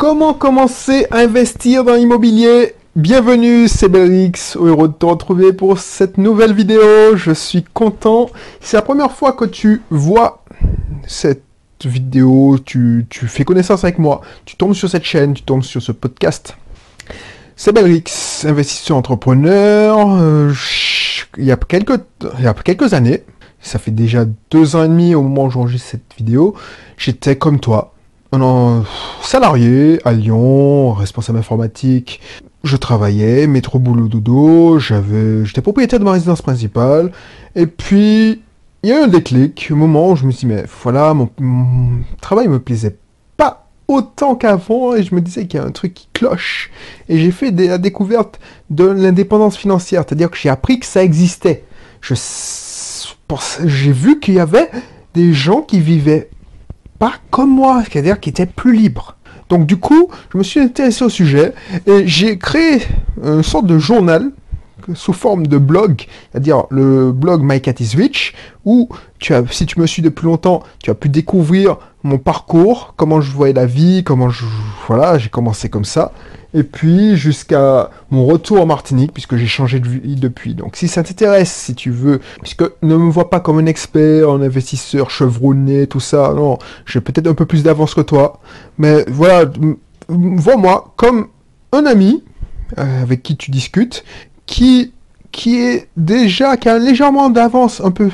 Comment commencer à investir dans l'immobilier? Bienvenue, c'est Belrix, heureux de te retrouver pour cette nouvelle vidéo. Je suis content. C'est la première fois que tu vois cette vidéo, tu, fais connaissance avec moi, tu tombes sur cette chaîne, tu tombes sur ce podcast. C'est Belrix, investisseur entrepreneur. Euh, il, y a quelques, il y a quelques années, ça fait déjà deux ans et demi au moment où j'enregistre cette vidéo, j'étais comme toi, un salarié à Lyon, responsable informatique. Je travaillais, métro boulot dodo, j'avais, j'étais propriétaire de ma résidence principale. Et puis, il y a eu un déclic, un moment où je me suis dit, mais voilà, mon, mon travail me plaisait pas autant qu'avant et je me disais qu'il y a un truc qui cloche. Et j'ai fait la découverte de l'indépendance financière, c'est-à-dire que j'ai appris que ça existait. Je, j'ai vu qu'il y avait des gens qui vivaient pas comme moi, c'est-à-dire qui était plus libre. Donc du coup, je me suis intéressé au sujet et j'ai créé une sorte de journal sous forme de blog, c'est-à-dire le blog My Cat is Rich, où tu as, si tu me suis depuis longtemps, tu as pu découvrir mon parcours, comment je voyais la vie, comment je, voilà, j'ai commencé comme ça, et puis jusqu'à mon retour en Martinique, puisque j'ai changé de vie depuis. Donc si ça t'intéresse, si tu veux, puisque ne me vois pas comme un expert, un investisseur chevronné, tout ça, non, j'ai peut-être un peu plus d'avance que toi, mais voilà, vois-moi comme un ami euh, avec qui tu discutes, qui qui est déjà, qui a légèrement d'avance, un peu,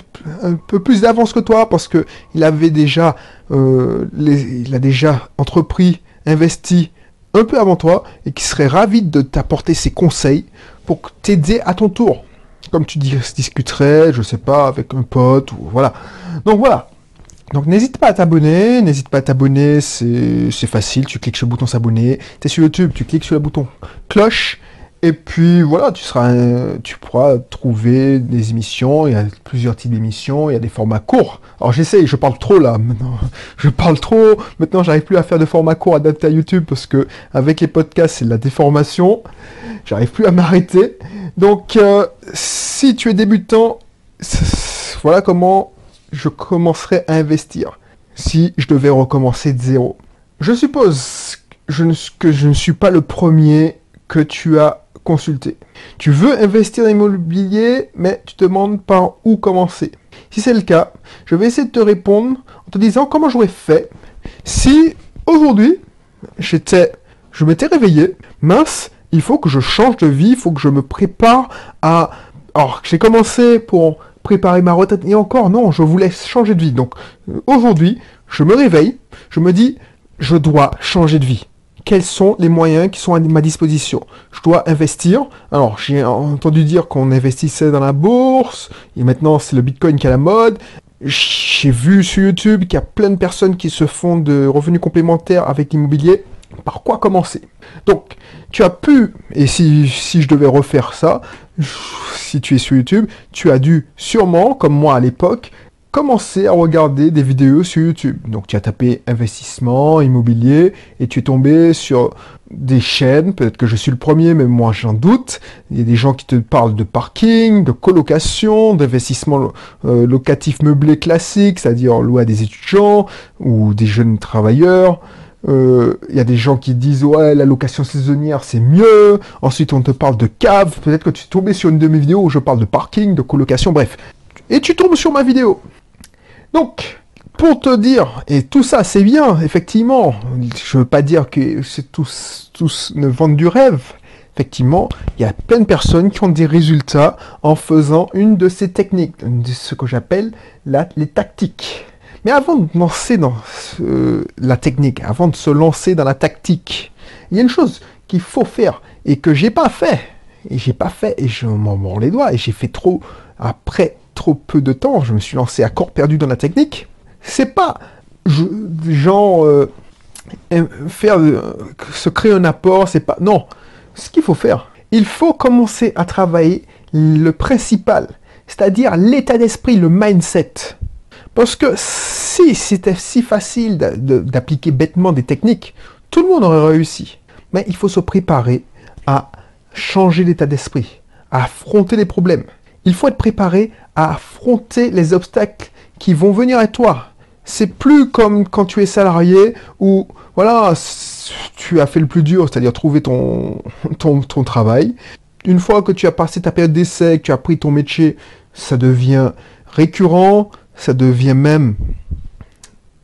plus d'avance que toi, parce que il avait déjà, euh, il a déjà entrepris, investi un peu avant toi, et qui serait ravi de t'apporter ses conseils pour t'aider à ton tour. Comme tu dis, discuterais, je sais pas, avec un pote, voilà. Donc voilà. Donc n'hésite pas à t'abonner, n'hésite pas à t'abonner, c'est facile, tu cliques sur le bouton s'abonner. Tu sur YouTube, tu cliques sur le bouton cloche, et puis voilà, tu pourras trouver des émissions. Il y a plusieurs types d'émissions. Il y a des formats courts. Alors j'essaye, je parle trop là. Maintenant, je parle trop. Maintenant, j'arrive plus à faire de formats courts adaptés à YouTube parce que avec les podcasts, c'est de la déformation. J'arrive plus à m'arrêter. Donc, euh, si tu es débutant, voilà comment je commencerai à investir. Si je devais recommencer de zéro. Je suppose que je ne suis pas le premier que tu as consulter. Tu veux investir dans l'immobilier, mais tu te demandes par où commencer. Si c'est le cas, je vais essayer de te répondre en te disant comment j'aurais fait si aujourd'hui j'étais, je m'étais réveillé, mince, il faut que je change de vie, il faut que je me prépare à. Alors, j'ai commencé pour préparer ma retraite et encore non, je voulais changer de vie. Donc aujourd'hui, je me réveille, je me dis, je dois changer de vie quels sont les moyens qui sont à ma disposition. Je dois investir. Alors, j'ai entendu dire qu'on investissait dans la bourse, et maintenant c'est le Bitcoin qui est à la mode. J'ai vu sur YouTube qu'il y a plein de personnes qui se font de revenus complémentaires avec l'immobilier. Par quoi commencer? Donc, tu as pu, et si, si je devais refaire ça, si tu es sur YouTube, tu as dû sûrement, comme moi à l'époque, commencer à regarder des vidéos sur YouTube. Donc tu as tapé investissement immobilier et tu es tombé sur des chaînes, peut-être que je suis le premier, mais moi j'en doute. Il y a des gens qui te parlent de parking, de colocation, d'investissement euh, locatif meublé classique, c'est-à-dire à des étudiants ou des jeunes travailleurs. Euh, il y a des gens qui disent ouais la location saisonnière c'est mieux. Ensuite on te parle de cave. Peut-être que tu es tombé sur une de mes vidéos où je parle de parking, de colocation, bref. Et tu tombes sur ma vidéo. Donc, pour te dire, et tout ça c'est bien, effectivement, je veux pas dire que c'est tous, tous ne vendent du rêve. Effectivement, il y a plein de personnes qui ont des résultats en faisant une de ces techniques, de ce que j'appelle les tactiques. Mais avant de lancer dans la technique, avant de se lancer dans la tactique, il y a une chose qu'il faut faire et que j'ai pas fait. Et j'ai pas fait et je m'en mords les doigts et j'ai fait trop après trop peu de temps, je me suis lancé à corps perdu dans la technique. C'est pas genre euh, faire se créer un apport, c'est pas non. Ce qu'il faut faire, il faut commencer à travailler le principal, c'est-à-dire l'état d'esprit, le mindset. Parce que si c'était si facile d'appliquer bêtement des techniques, tout le monde aurait réussi. Mais il faut se préparer à changer l'état d'esprit, à affronter les problèmes. Il faut être préparé à affronter les obstacles qui vont venir à toi. C'est plus comme quand tu es salarié où, voilà, tu as fait le plus dur, c'est-à-dire trouver ton, ton, ton travail. Une fois que tu as passé ta période d'essai, que tu as pris ton métier, ça devient récurrent, ça devient même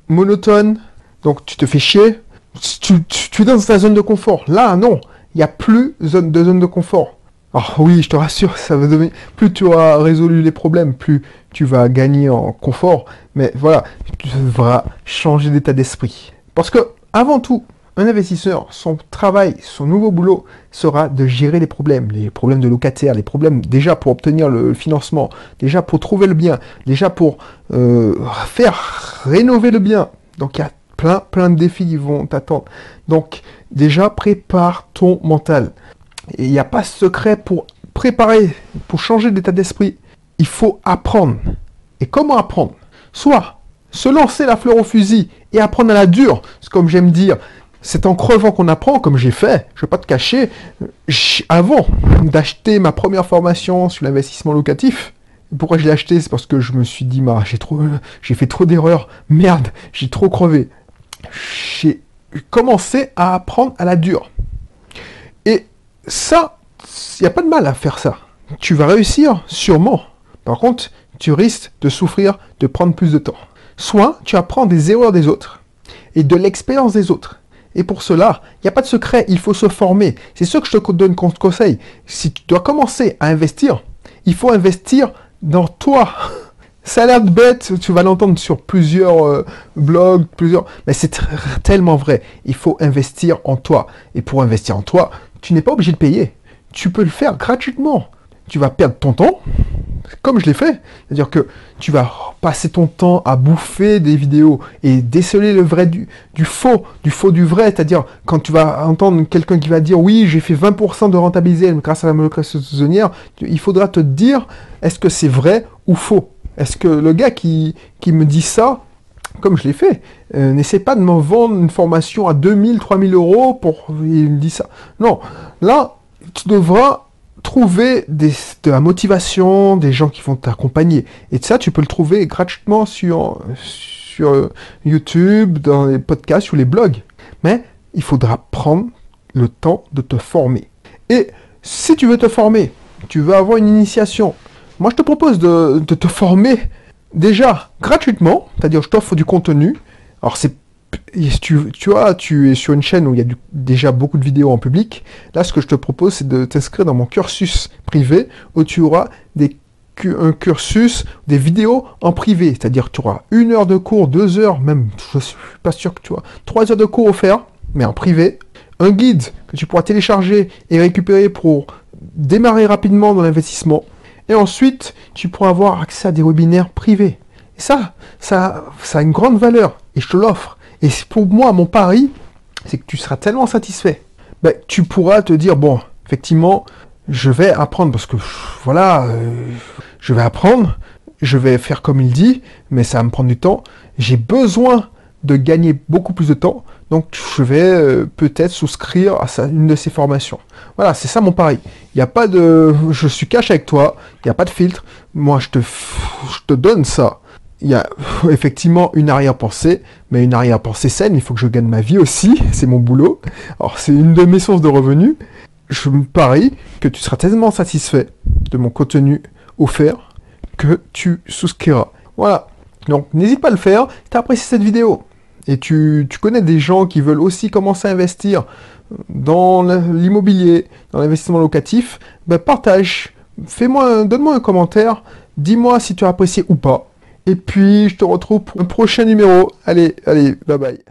monotone, donc tu te fais chier, tu, tu, es dans ta zone de confort. Là, non, il n'y a plus de zone de confort. Alors oui, je te rassure, ça va devenir... Plus tu auras résolu les problèmes, plus tu vas gagner en confort. Mais voilà, tu devras changer d'état d'esprit. Parce que, avant tout, un investisseur, son travail, son nouveau boulot sera de gérer les problèmes, les problèmes de locataires, les problèmes déjà pour obtenir le financement, déjà pour trouver le bien, déjà pour euh, faire rénover le bien. Donc il y a plein, plein de défis qui vont t'attendre. Donc déjà prépare ton mental. Il n'y a pas secret pour préparer, pour changer d'état d'esprit. Il faut apprendre. Et comment apprendre? Soit se lancer la fleur au fusil et apprendre à la dure, comme j'aime dire, c'est en crevant qu'on apprend, comme j'ai fait. Je ne vais pas te cacher. Avant d'acheter ma première formation sur l'investissement locatif, pourquoi je l'ai acheté? C'est parce que je me suis dit, j'ai trop, j'ai fait trop d'erreurs. Merde, j'ai trop crevé. J'ai commencé à apprendre à la dure. Et ça, il n'y a pas de mal à faire ça. Tu vas réussir, sûrement. Par contre, tu risques de souffrir, de prendre plus de temps. Soit tu apprends des erreurs des autres et de l'expérience des autres. Et pour cela, il n'y a pas de secret, il faut se former. C'est ce que je te donne comme conseil. Si tu dois commencer à investir, il faut investir dans toi. Ça a l'air bête, tu vas l'entendre sur plusieurs euh, blogs, plusieurs... Mais c'est tellement vrai. Il faut investir en toi. Et pour investir en toi, tu n'es pas obligé de payer. Tu peux le faire gratuitement. Tu vas perdre ton temps, comme je l'ai fait. C'est-à-dire que tu vas passer ton temps à bouffer des vidéos et déceler le vrai du, faux, du faux du vrai. C'est-à-dire quand tu vas entendre quelqu'un qui va dire oui, j'ai fait 20% de rentabilité grâce à la monoculture saisonnière, il faudra te dire est-ce que c'est vrai ou faux? Est-ce que le gars qui, qui me dit ça, comme je l'ai fait, euh, n'essaie pas de me vendre une formation à 2000, 3000 euros pour... Il dit ça. Non, là, tu devras trouver de la motivation, des gens qui vont t'accompagner. Et ça, tu peux le trouver gratuitement sur, euh, YouTube, dans les podcasts, sur les blogs. Mais il faudra prendre le temps de te former. Et si tu veux te former, tu veux avoir une initiation, moi je te propose de te former déjà gratuitement, c'est-à-dire je t'offre du contenu. Alors c'est tu, tu vois, tu es sur une chaîne où il y a déjà beaucoup de vidéos en public. Là, ce que je te propose, c'est de t'inscrire dans mon cursus privé où tu auras un cursus, des vidéos en privé. C'est-à-dire tu auras une heure de cours, deux heures, même, je suis pas sûr que tu vois, trois heures de cours offerts, mais en privé. Un guide que tu pourras télécharger et récupérer pour démarrer rapidement dans l'investissement. Et ensuite, tu pourras avoir accès à des webinaires privés. Et ça, ça, ça a une grande valeur. Et je te l'offre. Et pour moi, mon pari, c'est que tu seras tellement satisfait. Ben, tu pourras te dire, bon, effectivement, je vais apprendre parce que, voilà, euh, je vais apprendre, je vais faire comme il dit, mais ça va me prendre du temps. J'ai besoin de gagner beaucoup plus de temps, donc je vais euh, peut-être souscrire à une de ces formations. Voilà, c'est ça mon pari. Il n'y a pas de... Je suis cash avec toi, il n'y a pas de filtre. Moi, je te, je donne ça il y a effectivement une arrière-pensée, mais une arrière-pensée saine, il faut que je gagne ma vie aussi, c'est mon boulot. Alors c'est une de mes sources de revenus. Je me parie que tu seras tellement satisfait de mon contenu offert que tu souscriras. Voilà. Donc n'hésite pas à le faire si tu as apprécié cette vidéo? Et tu, connais des gens qui veulent aussi commencer à investir dans l'immobilier, dans l'investissement locatif, ben partage. Fais-moi, donne-moi un commentaire, dis-moi si tu as apprécié ou pas. Et puis, je te retrouve pour un prochain numéro. Allez, allez, bye bye.